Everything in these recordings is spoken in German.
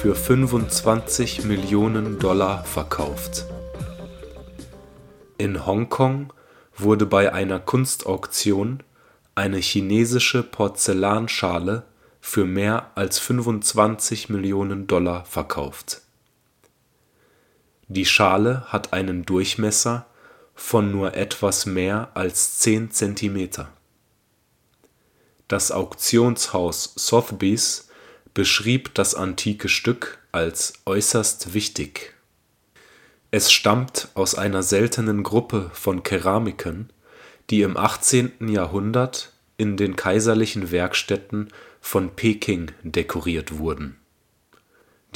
für 25 Millionen Dollar verkauft. In Hongkong wurde bei einer Kunstauktion eine chinesische Porzellanschale für mehr als 25 Millionen Dollar verkauft. Die Schale hat einen Durchmesser von nur etwas mehr als 10 Zentimeter. Das Auktionshaus Sotheby's beschrieb das antike Stück als äußerst wichtig. Es stammt aus einer seltenen Gruppe von Keramiken, die im 18. Jahrhundert in den kaiserlichen Werkstätten von Peking dekoriert wurden.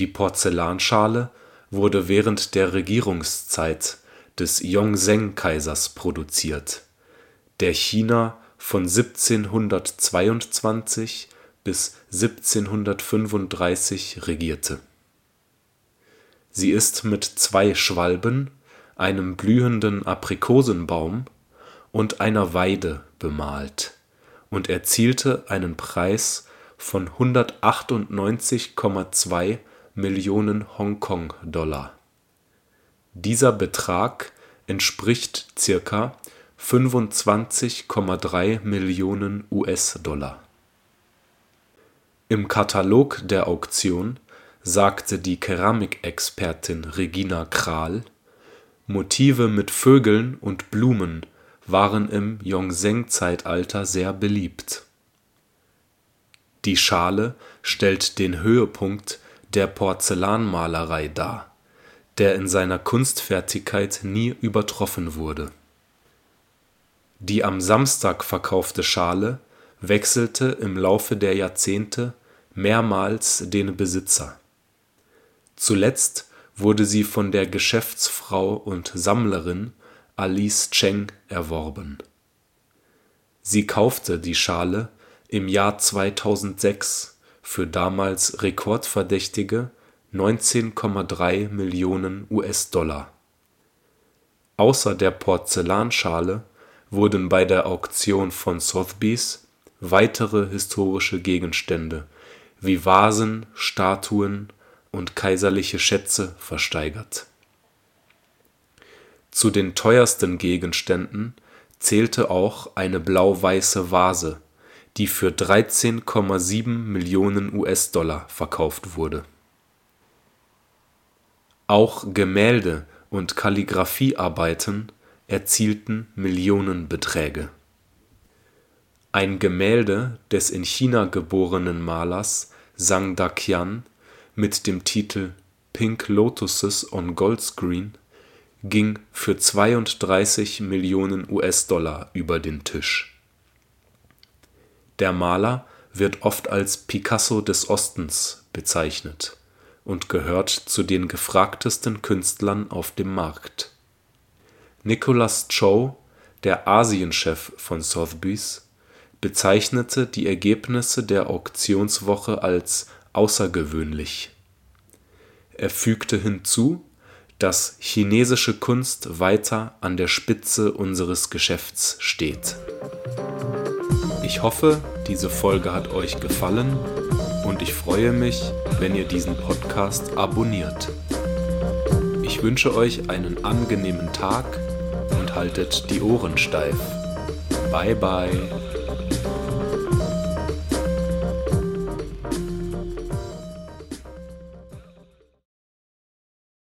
Die Porzellanschale wurde während der Regierungszeit des Yongzheng-Kaisers produziert, der China von 1722 bis 1735 regierte. Sie ist mit zwei Schwalben, einem blühenden Aprikosenbaum und einer Weide bemalt und erzielte einen Preis von 198,2 Millionen Hongkong-Dollar. Dieser Betrag entspricht ca. 25,3 Millionen US-Dollar im Katalog der Auktion sagte die Keramikexpertin Regina Kral, Motive mit Vögeln und Blumen waren im Joseon-Zeitalter sehr beliebt. Die Schale stellt den Höhepunkt der Porzellanmalerei dar, der in seiner Kunstfertigkeit nie übertroffen wurde. Die am Samstag verkaufte Schale wechselte im Laufe der Jahrzehnte mehrmals den Besitzer. Zuletzt wurde sie von der Geschäftsfrau und Sammlerin Alice Cheng erworben. Sie kaufte die Schale im Jahr 2006 für damals rekordverdächtige 19,3 Millionen US-Dollar. Außer der Porzellanschale wurden bei der Auktion von Sotheby's weitere historische Gegenstände wie Vasen, Statuen und kaiserliche Schätze versteigert. Zu den teuersten Gegenständen zählte auch eine blau-weiße Vase, die für 13,7 Millionen US-Dollar verkauft wurde. Auch Gemälde und Kalligraphiearbeiten erzielten Millionenbeträge ein Gemälde des in China geborenen Malers Zhang Daqian mit dem Titel Pink Lotuses on Goldscreen ging für 32 Millionen US-Dollar über den Tisch. Der Maler wird oft als Picasso des Ostens bezeichnet und gehört zu den gefragtesten Künstlern auf dem Markt. Nicholas Cho, der Asienchef von Sotheby's bezeichnete die Ergebnisse der Auktionswoche als außergewöhnlich. Er fügte hinzu, dass chinesische Kunst weiter an der Spitze unseres Geschäfts steht. Ich hoffe, diese Folge hat euch gefallen und ich freue mich, wenn ihr diesen Podcast abonniert. Ich wünsche euch einen angenehmen Tag und haltet die Ohren steif. Bye bye.